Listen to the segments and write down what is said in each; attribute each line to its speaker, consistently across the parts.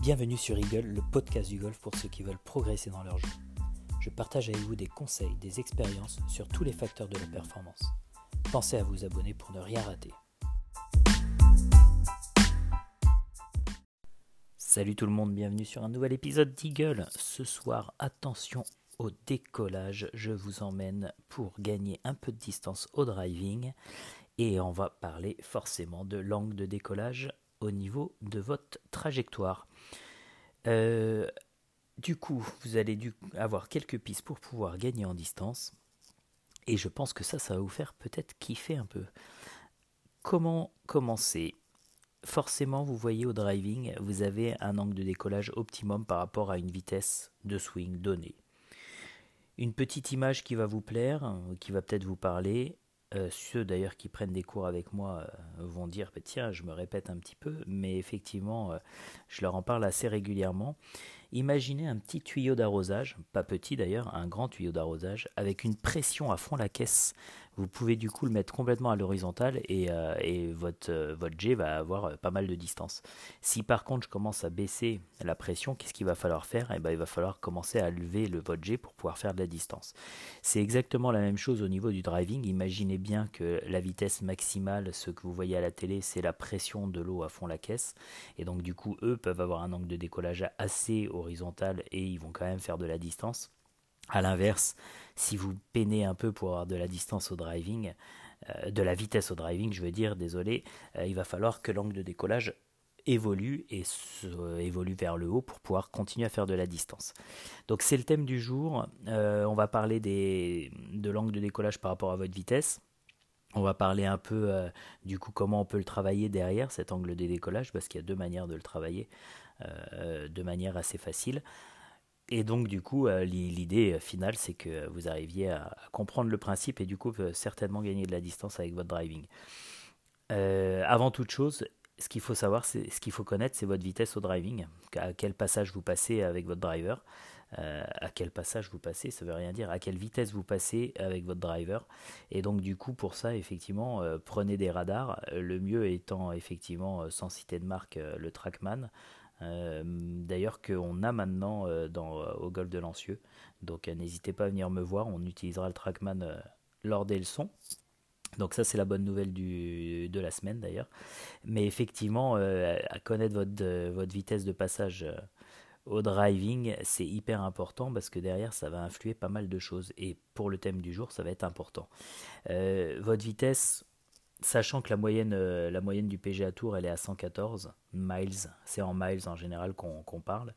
Speaker 1: Bienvenue sur Eagle, le podcast du golf pour ceux qui veulent progresser dans leur jeu. Je partage avec vous des conseils, des expériences sur tous les facteurs de la performance. Pensez à vous abonner pour ne rien rater. Salut tout le monde, bienvenue sur un nouvel épisode d'Eagle. Ce soir, attention au décollage, je vous emmène pour gagner un peu de distance au driving et on va parler forcément de l'angle de décollage au niveau de votre trajectoire. Euh, du coup, vous allez avoir quelques pistes pour pouvoir gagner en distance. Et je pense que ça, ça va vous faire peut-être kiffer un peu. Comment commencer? Forcément, vous voyez au driving, vous avez un angle de décollage optimum par rapport à une vitesse de swing donnée. Une petite image qui va vous plaire, qui va peut-être vous parler, euh, ceux d'ailleurs qui prennent des cours avec moi euh, vont dire bah, tiens, je me répète un petit peu, mais effectivement, euh, je leur en parle assez régulièrement. Imaginez un petit tuyau d'arrosage, pas petit d'ailleurs, un grand tuyau d'arrosage, avec une pression à fond la caisse vous pouvez du coup le mettre complètement à l'horizontale et, euh, votre, euh, votre jet va avoir euh, pas mal de distance. Si par contre je commence à baisser la pression, qu'est-ce qu'il va falloir faire? Eh ben, Il va falloir commencer à lever le votre jet pour pouvoir faire de la distance. C'est exactement la même chose au niveau du driving. Imaginez bien que la vitesse maximale, ce que vous voyez à la télé, c'est la pression de l'eau à fond la caisse. Et donc du coup, eux peuvent avoir un angle de décollage assez et ils vont quand même faire de la distance. A l'inverse, si vous peinez un peu pour avoir de la distance au driving, euh, de la vitesse au driving, je veux dire, désolé, euh, il va falloir que l'angle de décollage évolue et évolue vers le haut pour pouvoir continuer à faire de la distance. Donc c'est le thème du jour. Euh, on va parler des, de l'angle de décollage par rapport à votre vitesse. On va parler un peu du coup comment on peut le travailler derrière cet angle de décollage parce qu'il y a deux manières de le travailler de manière assez facile. Et donc, du coup, euh, l'idée finale, c'est que vous arriviez à, comprendre le principe et du coup, euh, certainement gagner de la distance avec votre driving. Euh, avant toute chose, ce qu'il faut savoir, ce qu'il faut connaître, c'est votre vitesse au driving. À quel passage vous passez avec votre driver. à quel passage vous passez, ça veut rien dire. À quelle vitesse vous passez avec votre driver. Et donc, du coup, pour ça, effectivement, prenez des radars. Le mieux étant, effectivement, sans citer de marque, le Trackman. Euh, d'ailleurs qu'on a maintenant euh, dans, euh, au golf de Lancieux. Donc n'hésitez pas à venir me voir, on utilisera le Trackman lors des leçons. Donc ça c'est la bonne nouvelle de la semaine d'ailleurs. Mais effectivement, à connaître votre vitesse de passage au driving, c'est hyper important parce que derrière, ça va influer pas mal de choses. Et pour le thème du jour, ça va être important. votre vitesse, Sachant que la moyenne, euh, la moyenne du PGA Tour, elle est à 114 miles, c'est en miles en général qu'on parle.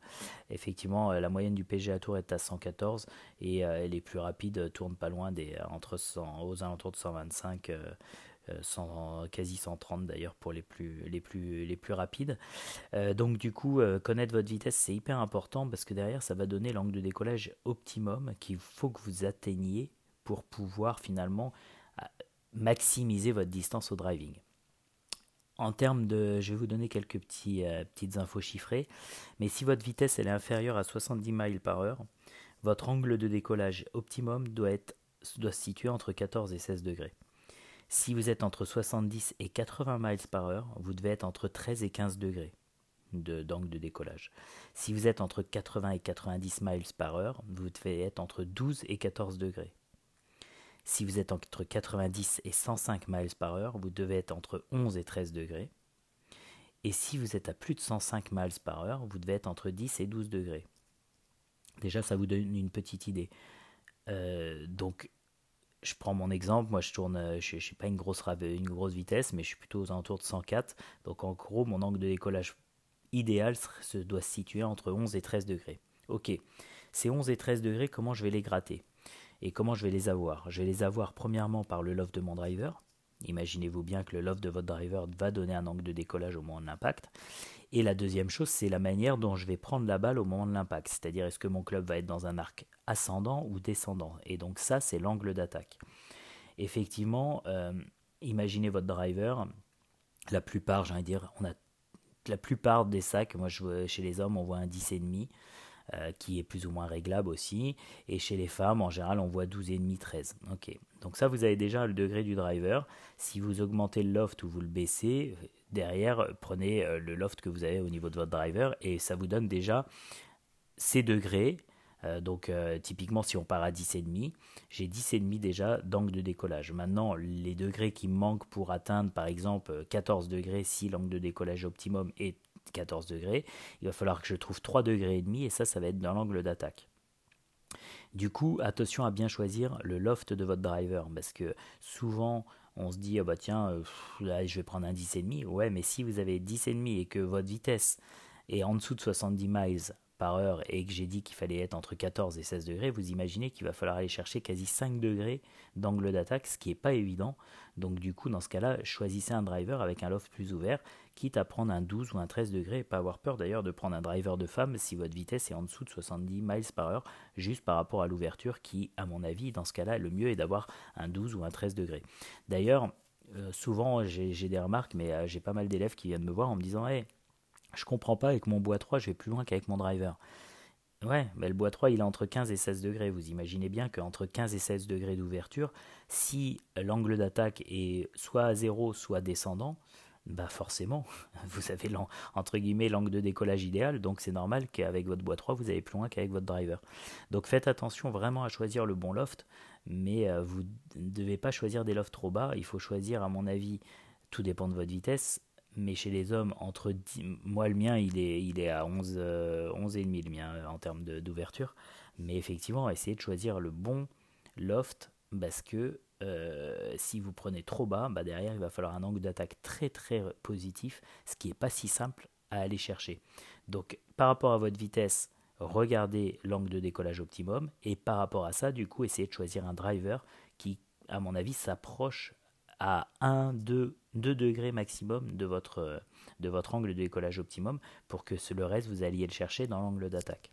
Speaker 1: Effectivement, euh, la moyenne du PGA Tour est à 114 et euh, les plus rapides tournent pas loin des entre 100, aux alentours de 125, 100, quasi 130 d'ailleurs pour les plus rapides. donc du coup, connaître votre vitesse, c'est hyper important parce que derrière, ça va donner l'angle de décollage optimum qu'il faut que vous atteigniez pour pouvoir finalement maximiser votre distance au driving. En termes de, je vais vous donner quelques petits, euh, petites infos chiffrées, mais si votre vitesse est inférieure à 70 miles par heure, votre angle de décollage optimum doit, être, doit se situer entre 14 et 16 degrés. Si vous êtes entre 70 et 80 miles par heure, vous devez être entre 13 et 15 degrés d'angle de décollage. Si vous êtes entre 80 et 90 miles par heure, vous devez être entre 12 et 14 degrés. Si vous êtes entre 90 et 105 miles par heure, vous devez être entre 11 et 13 degrés. Et si vous êtes à plus de 105 miles par heure, vous devez être entre 10 et 12 degrés. Déjà, ça vous donne une petite idée. Euh, donc, je prends mon exemple. Moi, je tourne, je ne suis pas une grosse, une grosse vitesse, mais je suis plutôt aux alentours de 104. Donc, en gros, mon angle de décollage idéal se doit se situer entre 11 et 13 degrés. Ok, ces 11 et 13 degrés, comment je vais les gratter? Et comment je vais les avoir? Je vais les avoir premièrement par le loft de mon driver. Imaginez-vous bien que le loft de votre driver va donner un angle de décollage au moment de l'impact. Et la deuxième chose, c'est la manière dont je vais prendre la balle au moment de l'impact. C'est-à-dire, est-ce que mon club va être dans un arc ascendant ou descendant? Et donc ça, c'est l'angle d'attaque. Effectivement, euh, imaginez votre driver. La plupart, j'ai dire, on a la plupart des sacs, moi je, chez les hommes, on voit un 10,5. Euh, qui est plus ou moins réglable aussi. Et chez les femmes, en général, on voit 12,5, 13. Ok. Donc ça, vous avez déjà le degré du driver. Si vous augmentez le loft ou vous le baissez, derrière, prenez le loft que vous avez au niveau de votre driver et ça vous donne déjà ces degrés. donc typiquement si on part à 10,5, j'ai 10,5 déjà d'angle de décollage. Maintenant les degrés qui manquent pour atteindre par exemple 14 degrés si l'angle de décollage optimum est 14 degrés, il va falloir que je trouve 3 degrés et demi et ça ça va être dans l'angle d'attaque. Du coup, attention à bien choisir le loft de votre driver parce que souvent on se dit ah bah tiens euh, là, je vais prendre un 10,5 ouais mais si vous avez 10,5 et que votre vitesse est en dessous de 70 miles heure et que j'ai dit qu'il fallait être entre 14 et 16 degrés, vous imaginez qu'il va falloir aller chercher quasi 5 degrés d'angle d'attaque, ce qui n'est pas évident. Donc du coup, dans ce cas-là, choisissez un driver avec un loft plus ouvert, quitte à prendre un 12 ou un 13 degrés, et pas avoir peur d'ailleurs de prendre un driver de femme si votre vitesse est en dessous de 70 miles par heure, juste par rapport à l'ouverture qui, à mon avis, dans ce cas-là, le mieux est d'avoir un 12 ou un 13 degrés. D'ailleurs, euh, souvent j'ai des remarques, mais euh, j'ai pas mal d'élèves qui viennent me voir en me disant hey, je comprends pas, avec mon bois 3, je vais plus loin qu'avec mon driver. Ouais, mais le bois 3, il est entre 15 et 16 degrés. Vous imaginez bien qu'entre 15 et 16 degrés d'ouverture, si l'angle d'attaque est soit à zéro, soit descendant, bah forcément, vous avez entre guillemets l'angle de décollage idéal, donc c'est normal qu'avec votre bois 3, vous allez plus loin qu'avec votre driver. Donc faites attention vraiment à choisir le bon loft, mais euh, vous ne devez pas choisir des lofts trop bas, il faut choisir à mon avis, tout dépend de votre vitesse, mais chez les hommes, entre moi le mien, il est, il est à 11, 11 euh, le mien en termes d'ouverture. Mais effectivement, essayez de choisir le bon loft parce que euh, si vous prenez trop bas, bah derrière il va falloir un angle d'attaque très très positif, ce qui n'est pas si simple à aller chercher. Donc par rapport à votre vitesse, regardez l'angle de décollage optimum et par rapport à ça, du coup, essayez de choisir un driver qui, à mon avis, s'approche à 1, 2, 2 degrés maximum de votre, angle de décollage optimum pour que le reste, vous alliez le chercher dans l'angle d'attaque.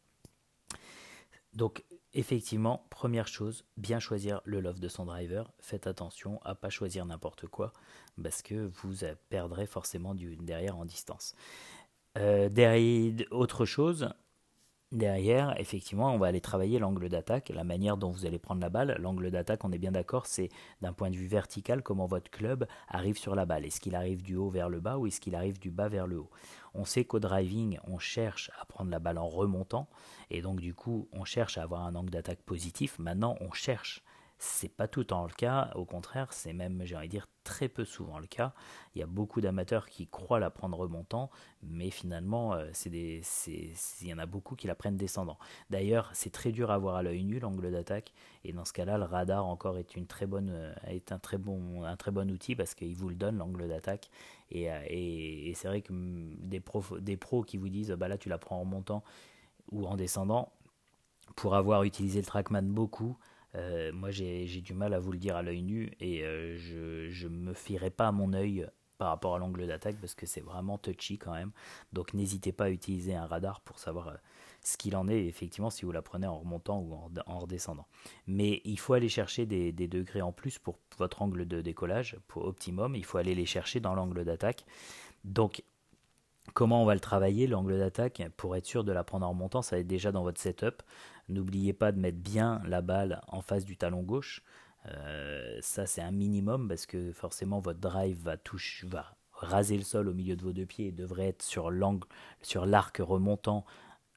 Speaker 1: Donc, effectivement, première chose, bien choisir le loft de son driver. Faites attention à pas choisir n'importe quoi parce que vous perdrez forcément du, derrière en distance. Euh, derrière, autre chose, Derrière, effectivement, on va aller travailler l'angle d'attaque, la manière dont vous allez prendre la balle. L'angle d'attaque, on est bien d'accord, c'est d'un point de vue vertical comment votre club arrive sur la balle. Est-ce qu'il arrive du haut vers le bas ou est-ce qu'il arrive du bas vers le haut? On sait qu'au driving, on cherche à prendre la balle en remontant et donc du coup, on cherche à avoir un angle d'attaque positif. Maintenant, on cherche c'est pas tout le temps le cas, au contraire, c'est même, j'ai envie de dire, très peu souvent le cas. Il y a beaucoup d'amateurs qui croient la prendre remontant, mais finalement, euh, il y en a beaucoup qui la prennent descendant. D'ailleurs, c'est très dur à voir à l'œil nu l'angle d'attaque, et dans ce cas-là, le radar encore est une très bonne, euh, est un très bon, outil parce qu'il vous le donne l'angle d'attaque. Et, euh, c'est vrai que mm, des pros, des pros qui vous disent, bah là, tu la prends en remontant ou en descendant, pour avoir utilisé le trackman beaucoup, euh, moi, j'ai du mal à vous le dire à l'œil nu et euh, je ne me fierai pas à mon œil par rapport à l'angle d'attaque parce que c'est vraiment touchy quand même. Donc n'hésitez pas à utiliser un radar pour savoir euh, ce qu'il en est, effectivement, si vous la prenez en remontant ou en, redescendant. Mais il faut aller chercher des, des, degrés en plus pour votre angle de décollage, pour optimum. Il faut aller les chercher dans l'angle d'attaque. Donc Comment on va le travailler, l'angle d'attaque Pour être sûr de la prendre en remontant, ça va être déjà dans votre setup. N'oubliez pas de mettre bien la balle en face du talon gauche. Euh, ça, c'est un minimum parce que forcément, votre drive va, va raser le sol au milieu de vos deux pieds et devrait être sur l'angle, sur l'arc remontant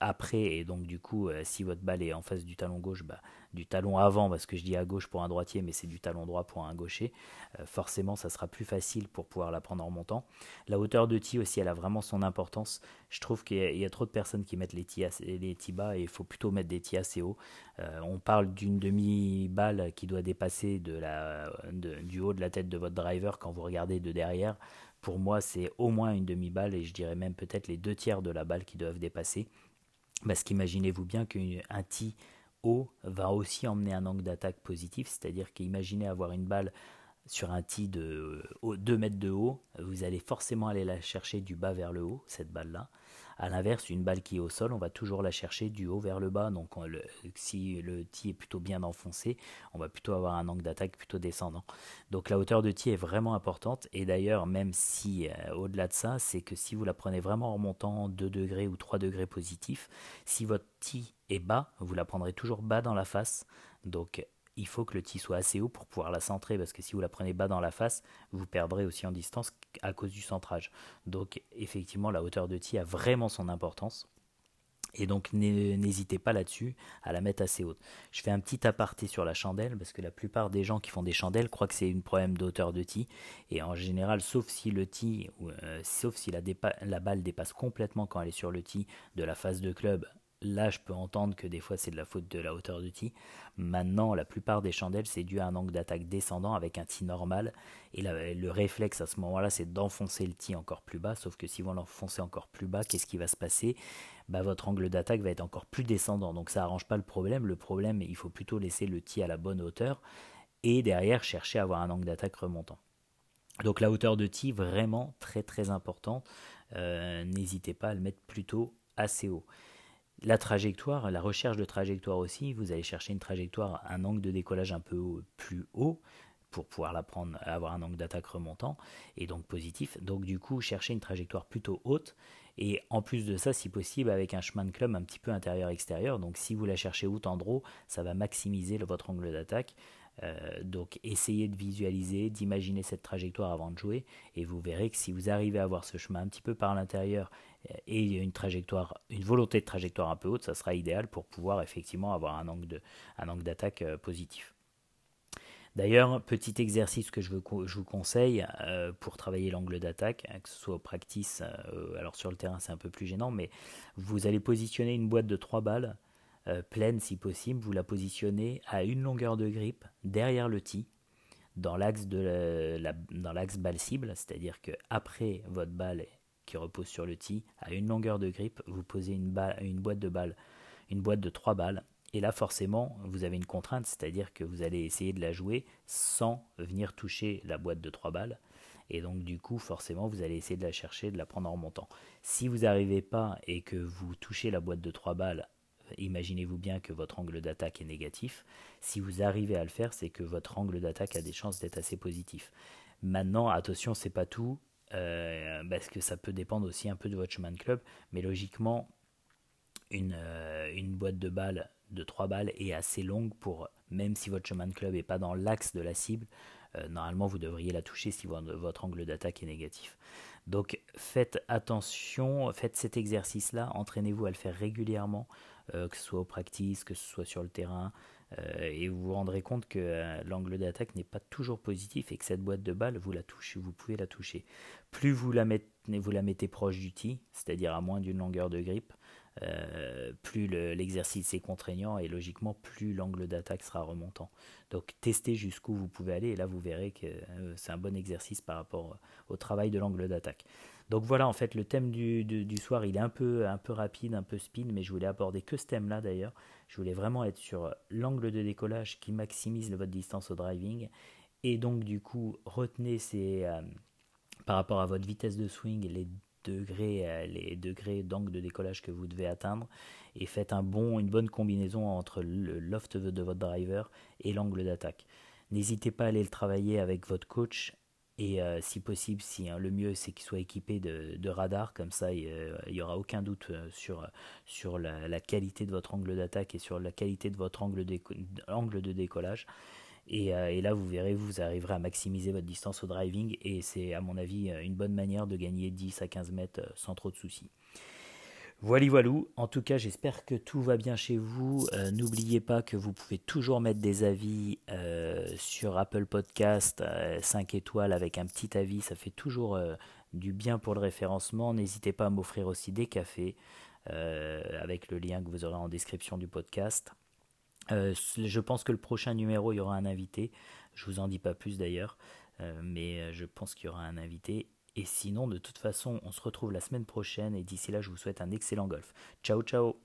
Speaker 1: après. Et donc, du coup, euh, si votre balle est en face du talon gauche, bah, du talon avant, parce que je dis à gauche pour un droitier, mais c'est du talon droit pour un gaucher, euh, forcément, ça sera plus facile pour pouvoir la prendre en remontant. La hauteur de tee aussi, elle a vraiment son importance. Je trouve qu'il y, a trop de personnes qui mettent les tis, les bas et il faut plutôt mettre des tis assez hauts. Euh, on parle d'une demi-balle qui doit dépasser de la, du haut de la tête de votre driver quand vous regardez de derrière. Pour moi, c'est au moins une demi-balle et je dirais même peut-être les deux tiers de la balle qui doivent dépasser. Parce qu'imaginez-vous bien qu'un tee haut va aussi emmener un angle d'attaque positif, c'est-à-dire qu'imaginez avoir une balle sur un tee de 2 mètres de haut, vous allez forcément aller la chercher du bas vers le haut, cette balle-là. A l'inverse, une balle qui est au sol, on va toujours la chercher du haut vers le bas. Donc si le tee est plutôt bien enfoncé, on va plutôt avoir un angle d'attaque plutôt descendant. Donc la hauteur de tee est vraiment importante. Et d'ailleurs, même si euh, au-delà de ça, c'est que si vous la prenez vraiment en remontant 2 degrés ou 3 degrés positifs, si votre tee est bas, vous la prendrez toujours bas dans la face. Donc il faut que le tee soit assez haut pour pouvoir la centrer, parce que si vous la prenez bas dans la face, vous perdrez aussi en distance à cause du centrage. Donc effectivement, la hauteur de tee a vraiment son importance. Et donc n'hésitez pas là-dessus à la mettre assez haute. Je fais un petit aparté sur la chandelle parce que la plupart des gens qui font des chandelles croient que c'est un problème d'auteur de tee. Et en général, sauf si le euh, sauf si la, la, balle dépasse complètement quand elle est sur le tee de la phase de club, là je peux entendre que des fois c'est de la faute de la hauteur de tee. Maintenant, la plupart des chandelles, c'est dû à un angle d'attaque descendant avec un tee normal. Et le réflexe à ce moment-là, c'est d'enfoncer le tee encore plus bas. Sauf que si vous l'enfoncez encore plus bas, qu'est-ce qui va se passer? Bah, Votre angle d'attaque va être encore plus descendant. Donc ça n'arrange pas le problème. Le problème, il faut plutôt laisser le tee à la bonne hauteur. Et derrière, chercher à avoir un angle d'attaque remontant. Donc la hauteur de tee, vraiment très très importante. Euh, n'hésitez pas à le mettre plutôt assez haut. La trajectoire, la recherche de trajectoire aussi, vous allez chercher une trajectoire, un angle de décollage un peu plus haut pour pouvoir la prendre, avoir un angle d'attaque remontant et donc positif. Donc du coup, chercher une trajectoire plutôt haute et en plus de ça, si possible, avec un chemin de club un petit peu intérieur-extérieur. Donc si vous la cherchez haute en draw, ça va maximiser votre angle d'attaque. Euh, donc essayez de visualiser, d'imaginer cette trajectoire avant de jouer et vous verrez que si vous arrivez à avoir ce chemin un petit peu par l'intérieur et une trajectoire, une volonté de trajectoire un peu haute, ça sera idéal pour pouvoir effectivement avoir un angle, de, un angle d'attaque euh, positif. D'ailleurs, petit exercice que je, vous conseille euh, pour travailler l'angle d'attaque, hein, que ce soit au practice, alors sur le terrain c'est un peu plus gênant, mais vous allez positionner une boîte de 3 balles euh, pleine si possible, vous la positionnez à une longueur de grip derrière le tee, dans l'axe la, balle cible, c'est-à-dire que après votre balle qui repose sur le tee, à une longueur de grip, vous posez une boîte de balles, une boîte de 3 balles. Et là, forcément, vous avez une contrainte, c'est-à-dire que vous allez essayer de la jouer sans venir toucher la boîte de 3 balles. Et donc, du coup, forcément, vous allez essayer de la chercher, de la prendre en remontant. Si vous n'arrivez pas et que vous touchez la boîte de 3 balles imaginez-vous bien que votre angle d'attaque est négatif. Si vous arrivez à le faire, c'est que votre angle d'attaque a des chances d'être assez positif. Maintenant, attention, c'est pas tout, euh, parce que ça peut dépendre aussi un peu de votre chemin de club, mais logiquement, une, euh, une boîte de balles de 3 balles est assez longue pour, même si votre chemin de club n'est pas dans l'axe de la cible, euh, normalement vous devriez la toucher si votre angle d'attaque est négatif. Donc faites attention, faites cet exercice-là, entraînez-vous à le faire régulièrement. Que ce soit au practice, que ce soit sur le terrain, et vous vous rendrez compte que euh, l'angle d'attaque n'est pas toujours positif et que cette boîte de balle, vous la touchez, vous pouvez la toucher. Plus vous la mettez, proche du tee, c'est-à-dire à moins d'une longueur de grip, plus l'exercice est contraignant et logiquement plus l'angle d'attaque sera remontant. Donc testez jusqu'où vous pouvez aller et là vous verrez que c'est un bon exercice par rapport au travail de l'angle d'attaque. Donc voilà, en fait, le thème du, soir, il est un peu, rapide, un peu spin, mais je voulais aborder que ce thème-là d'ailleurs. Je voulais vraiment être sur l'angle de décollage qui maximise votre distance au driving. Et donc, du coup, retenez ces, euh, par rapport à votre vitesse de swing les degrés, euh, les degrés d'angle de décollage que vous devez atteindre et faites un bon, une bonne combinaison entre le loft de votre driver et l'angle d'attaque. N'hésitez pas à aller le travailler avec votre coach et euh, si possible, si hein, le mieux c'est qu'il soit équipé de, de radar, comme ça il n'y aura aucun doute euh, sur, sur la, qualité de votre angle d'attaque et sur la qualité de votre angle, de décollage. Euh, et, là, vous verrez, vous arriverez à maximiser votre distance au driving et c'est à mon avis une bonne manière de gagner 10 à 15 mètres sans trop de soucis. Voilà, voilou. En tout cas, j'espère que tout va bien chez vous. Euh, n'oubliez pas que vous pouvez toujours mettre des avis euh, sur Apple Podcast 5 euh, étoiles avec un petit avis. Ça fait toujours du bien pour le référencement. N'hésitez pas à m'offrir aussi des cafés avec le lien que vous aurez en description du podcast. je pense que le prochain numéro, il y aura un invité. Je vous en dis pas plus d'ailleurs, mais je pense qu'il y aura un invité et sinon, de toute façon, on se retrouve la semaine prochaine et d'ici là, je vous souhaite un excellent golf. Ciao, ciao